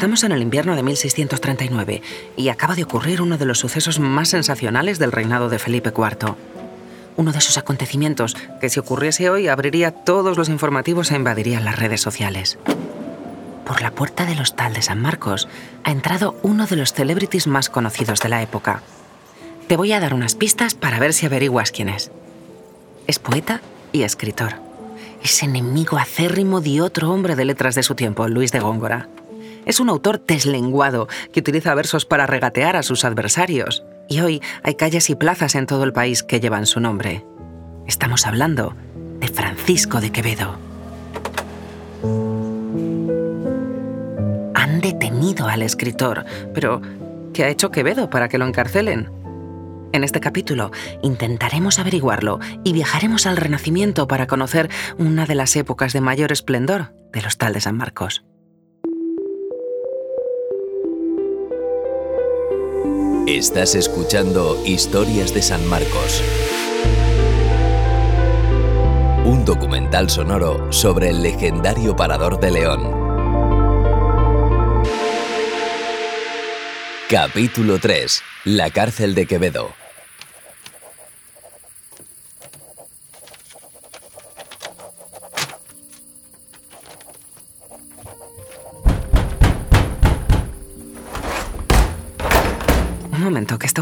Estamos en el invierno de 1639 y acaba de ocurrir uno de los sucesos más sensacionales del reinado de Felipe IV. Uno de esos acontecimientos que si ocurriese hoy abriría todos los informativos e invadiría las redes sociales. Por la puerta del hostal de San Marcos ha entrado uno de los celebrities más conocidos de la época. Te voy a dar unas pistas para ver si averiguas quién es. Es poeta y escritor. Es enemigo acérrimo de otro hombre de letras de su tiempo, Luis de Góngora. Es un autor deslenguado que utiliza versos para regatear a sus adversarios. Y hoy hay calles y plazas en todo el país que llevan su nombre. Estamos hablando de Francisco de Quevedo. Han detenido al escritor, pero ¿qué ha hecho Quevedo para que lo encarcelen? En este capítulo intentaremos averiguarlo y viajaremos al Renacimiento para conocer una de las épocas de mayor esplendor del Hostal de San Marcos. Estás escuchando Historias de San Marcos. Un documental sonoro sobre el legendario Parador de León. Capítulo 3. La cárcel de Quevedo.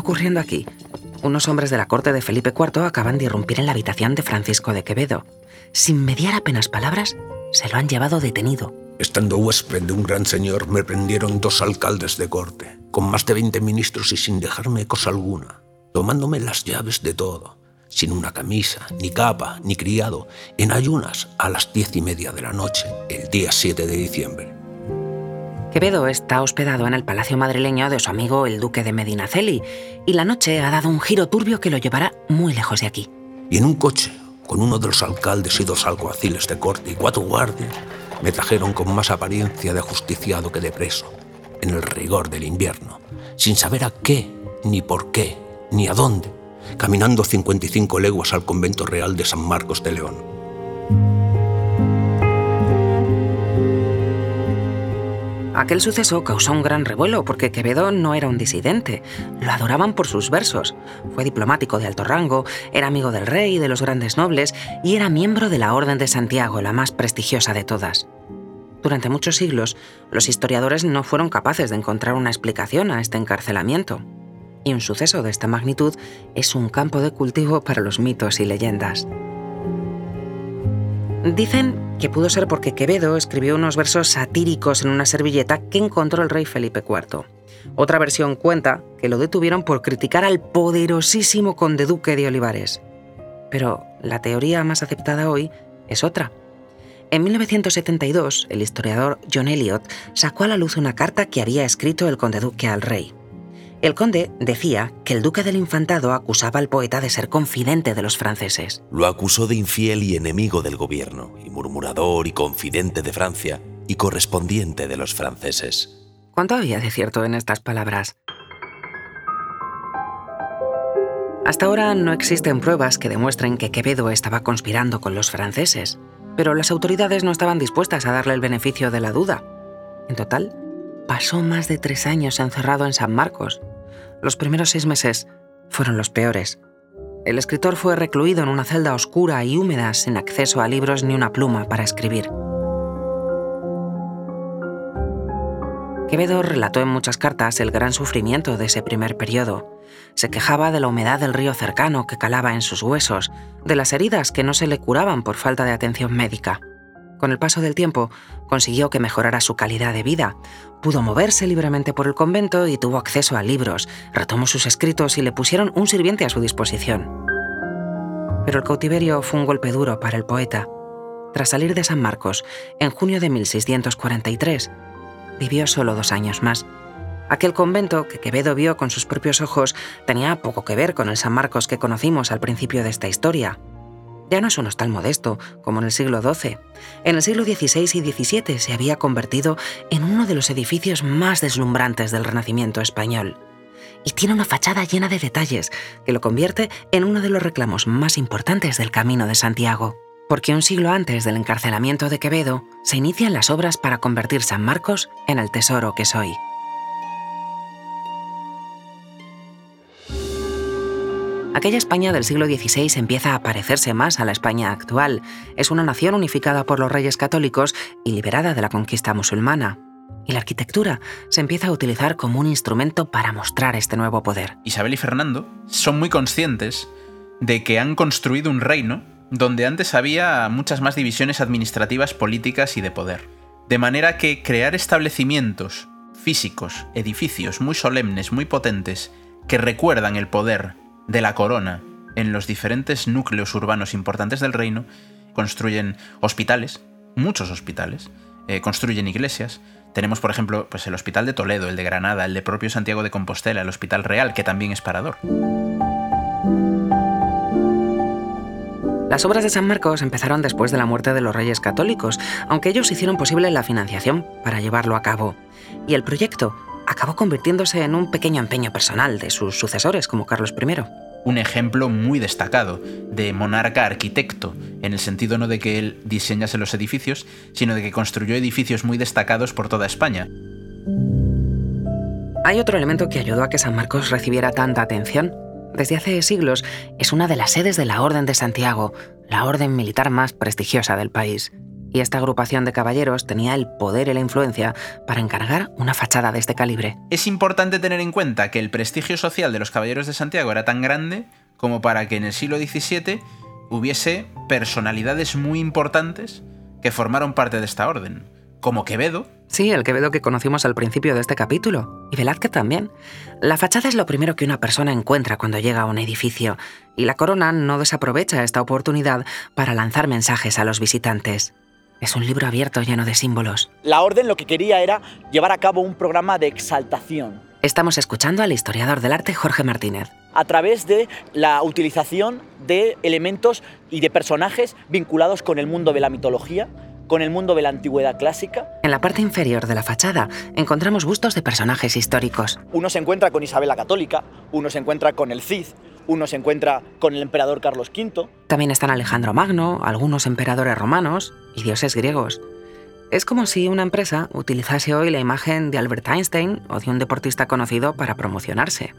Ocurriendo aquí? Unos hombres de la corte de Felipe IV acaban de irrumpir en la habitación de Francisco de Quevedo. Sin mediar apenas palabras, se lo han llevado detenido. Estando huésped de un gran señor, me prendieron dos alcaldes de corte, con más de 20 ministros y sin dejarme cosa alguna, tomándome las llaves de todo, sin una camisa, ni capa, ni criado, en ayunas a las diez y media de la noche, el día 7 de diciembre. Quevedo está hospedado en el palacio madrileño de su amigo el duque de Medinaceli y la noche ha dado un giro turbio que lo llevará muy lejos de aquí. Y en un coche, con uno de los alcaldes y dos alguaciles de corte y cuatro guardias, me trajeron con más apariencia de ajusticiado que de preso, en el rigor del invierno, sin saber a qué, ni por qué, ni a dónde, caminando 55 leguas al convento real de San Marcos de León. Aquel suceso causó un gran revuelo porque Quevedo no era un disidente. Lo adoraban por sus versos. Fue diplomático de alto rango, era amigo del rey y de los grandes nobles y era miembro de la Orden de Santiago, la más prestigiosa de todas. Durante muchos siglos, los historiadores no fueron capaces de encontrar una explicación a este encarcelamiento. Y un suceso de esta magnitud es un campo de cultivo para los mitos y leyendas. Dicen que pudo ser porque Quevedo escribió unos versos satíricos en una servilleta que encontró el rey Felipe IV. Otra versión cuenta que lo detuvieron por criticar al poderosísimo conde duque de Olivares. Pero la teoría más aceptada hoy es otra. En 1972, el historiador John Eliot sacó a la luz una carta que había escrito el conde duque al rey. El conde decía que el duque del infantado acusaba al poeta de ser confidente de los franceses. Lo acusó de infiel y enemigo del gobierno, y murmurador y confidente de Francia, y correspondiente de los franceses. ¿Cuánto había de cierto en estas palabras? Hasta ahora no existen pruebas que demuestren que Quevedo estaba conspirando con los franceses, pero las autoridades no estaban dispuestas a darle el beneficio de la duda. En total, pasó más de tres años encerrado en San Marcos, los primeros seis meses fueron los peores. El escritor fue recluido en una celda oscura y húmeda sin acceso a libros ni una pluma para escribir. Quevedo relató en muchas cartas el gran sufrimiento de ese primer periodo. Se quejaba de la humedad del río cercano que calaba en sus huesos, de las heridas que no se le curaban por falta de atención médica. Con el paso del tiempo, consiguió que mejorara su calidad de vida. Pudo moverse libremente por el convento y tuvo acceso a libros, retomó sus escritos y le pusieron un sirviente a su disposición. Pero el cautiverio fue un golpe duro para el poeta. Tras salir de San Marcos, en junio de 1643, vivió solo dos años más. Aquel convento que Quevedo vio con sus propios ojos tenía poco que ver con el San Marcos que conocimos al principio de esta historia. Ya no es un hostal modesto, como en el siglo XII. En el siglo XVI y XVII se había convertido en uno de los edificios más deslumbrantes del Renacimiento español. Y tiene una fachada llena de detalles que lo convierte en uno de los reclamos más importantes del Camino de Santiago. porque un siglo antes del encarcelamiento de Quevedo se inician las obras para convertir San Marcos en el tesoro que soy. Aquella España del siglo XVI empieza a parecerse más a la España actual. Es una nación unificada por los reyes católicos y liberada de la conquista musulmana. Y la arquitectura se empieza a utilizar como un instrumento para mostrar este nuevo poder. Isabel y Fernando son muy conscientes de que han construido un reino donde antes había muchas más divisiones administrativas, políticas y de poder. De manera que crear establecimientos físicos, edificios muy solemnes, muy potentes, que recuerdan el poder de la corona en los diferentes núcleos urbanos importantes del reino, construyen hospitales, muchos hospitales, eh, construyen iglesias. Tenemos, por ejemplo, pues el Hospital de Toledo, el de Granada, el de propio Santiago de Compostela, el Hospital Real, que también es parador. Las obras de San Marcos empezaron después de la muerte de los reyes católicos, aunque ellos hicieron posible la financiación para llevarlo a cabo. Y el proyecto acabó convirtiéndose en un pequeño empeño personal de sus sucesores como Carlos I. Un ejemplo muy destacado de monarca arquitecto, en el sentido no de que él diseñase los edificios, sino de que construyó edificios muy destacados por toda España. Hay otro elemento que ayudó a que San Marcos recibiera tanta atención. Desde hace siglos es una de las sedes de la Orden de Santiago, la orden militar más prestigiosa del país y esta agrupación de caballeros tenía el poder y la influencia para encargar una fachada de este calibre. Es importante tener en cuenta que el prestigio social de los caballeros de Santiago era tan grande como para que en el siglo XVII hubiese personalidades muy importantes que formaron parte de esta orden, como Quevedo. Sí, el Quevedo que conocimos al principio de este capítulo, y Velázquez también. La fachada es lo primero que una persona encuentra cuando llega a un edificio, y la corona no desaprovecha esta oportunidad para lanzar mensajes a los visitantes. Es un libro abierto lleno de símbolos. La orden lo que quería era llevar a cabo un programa de exaltación. Estamos escuchando al historiador del arte Jorge Martínez. A través de la utilización de elementos y de personajes vinculados con el mundo de la mitología, con el mundo de la antigüedad clásica. En la parte inferior de la fachada encontramos bustos de personajes históricos. Uno se encuentra con Isabel la Católica, uno se encuentra con el Cid, uno se encuentra con el emperador Carlos V. También están Alejandro Magno, algunos emperadores romanos y dioses griegos. Es como si una empresa utilizase hoy la imagen de Albert Einstein o de un deportista conocido para promocionarse.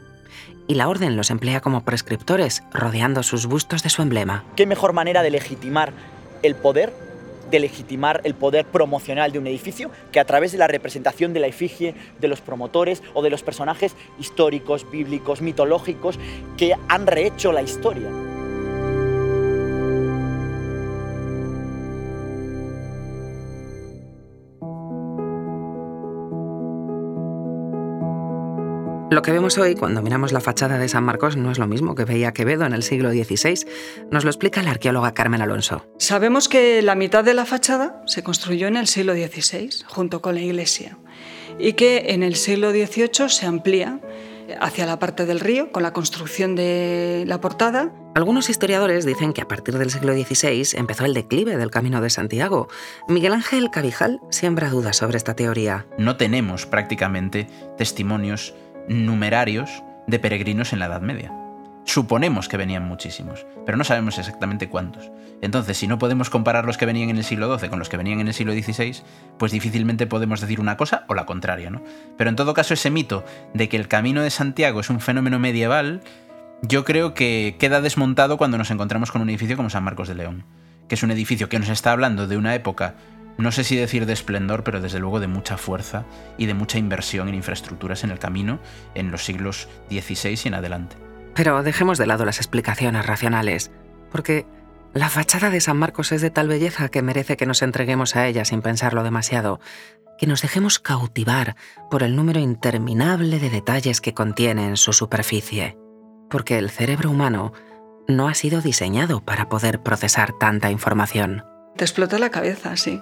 Y la orden los emplea como prescriptores, rodeando sus bustos de su emblema. ¿Qué mejor manera de legitimar el poder de legitimar el poder promocional de un edificio que a través de la representación de la efigie de los promotores o de los personajes históricos, bíblicos, mitológicos que han rehecho la historia. Lo que vemos hoy cuando miramos la fachada de San Marcos no es lo mismo que veía Quevedo en el siglo XVI. Nos lo explica la arqueóloga Carmen Alonso. Sabemos que la mitad de la fachada se construyó en el siglo XVI, junto con la iglesia, y que en el siglo XVIII se amplía hacia la parte del río con la construcción de la portada. Algunos historiadores dicen que a partir del siglo XVI empezó el declive del Camino de Santiago. Miguel Ángel Cabijal siembra dudas sobre esta teoría. No tenemos prácticamente testimonios numerarios de peregrinos en la Edad Media. Suponemos que venían muchísimos, pero no sabemos exactamente cuántos. Entonces, si no podemos comparar los que venían en el siglo XII con los que venían en el siglo XVI, pues difícilmente podemos decir una cosa o la contraria, ¿no? Pero en todo caso, ese mito de que el camino de Santiago es un fenómeno medieval, yo creo que queda desmontado cuando nos encontramos con un edificio como San Marcos de León, que es un edificio que nos está hablando de una época no sé si decir de esplendor, pero desde luego de mucha fuerza y de mucha inversión en infraestructuras en el camino en los siglos XVI y en adelante. Pero dejemos de lado las explicaciones racionales, porque la fachada de San Marcos es de tal belleza que merece que nos entreguemos a ella sin pensarlo demasiado, que nos dejemos cautivar por el número interminable de detalles que contiene en su superficie, porque el cerebro humano no ha sido diseñado para poder procesar tanta información. Te explota la cabeza, sí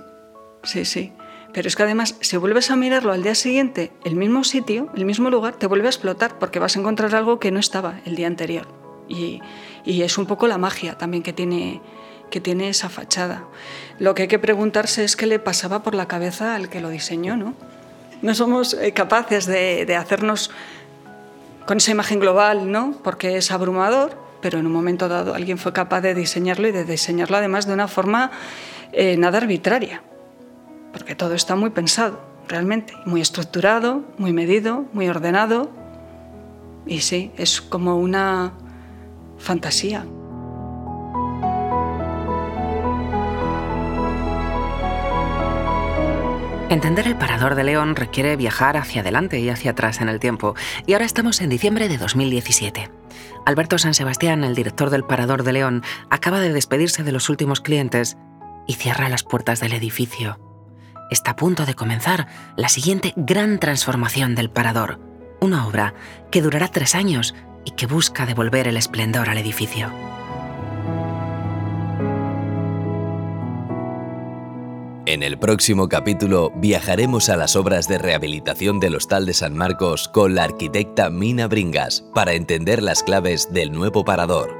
sí, sí. Pero es que además, si vuelves a mirarlo al día siguiente, el mismo sitio, el mismo lugar, te vuelve a explotar porque vas a encontrar algo que no estaba el día anterior. Y, es un poco la magia también que tiene, que tiene esa fachada. Lo que hay que preguntarse es qué le pasaba por la cabeza al que lo diseñó, ¿no? No somos eh, capaces de, hacernos con esa imagen global, ¿no? Porque es abrumador, pero en un momento dado alguien fue capaz de diseñarlo y de diseñarlo además de una forma eh, nada arbitraria, porque todo está muy pensado, realmente, muy estructurado, muy medido, muy ordenado, y sí, es como una fantasía. Entender el Parador de León requiere viajar hacia adelante y hacia atrás en el tiempo, y ahora estamos en diciembre de 2017. Alberto San Sebastián, el director del Parador de León, acaba de despedirse de los últimos clientes y cierra las puertas del edificio. Está a punto de comenzar la siguiente gran transformación del Parador, una obra que durará tres años y que busca devolver el esplendor al edificio. En el próximo capítulo viajaremos a las obras de rehabilitación del Hostal de San Marcos con la arquitecta Mina Bringas para entender las claves del nuevo parador.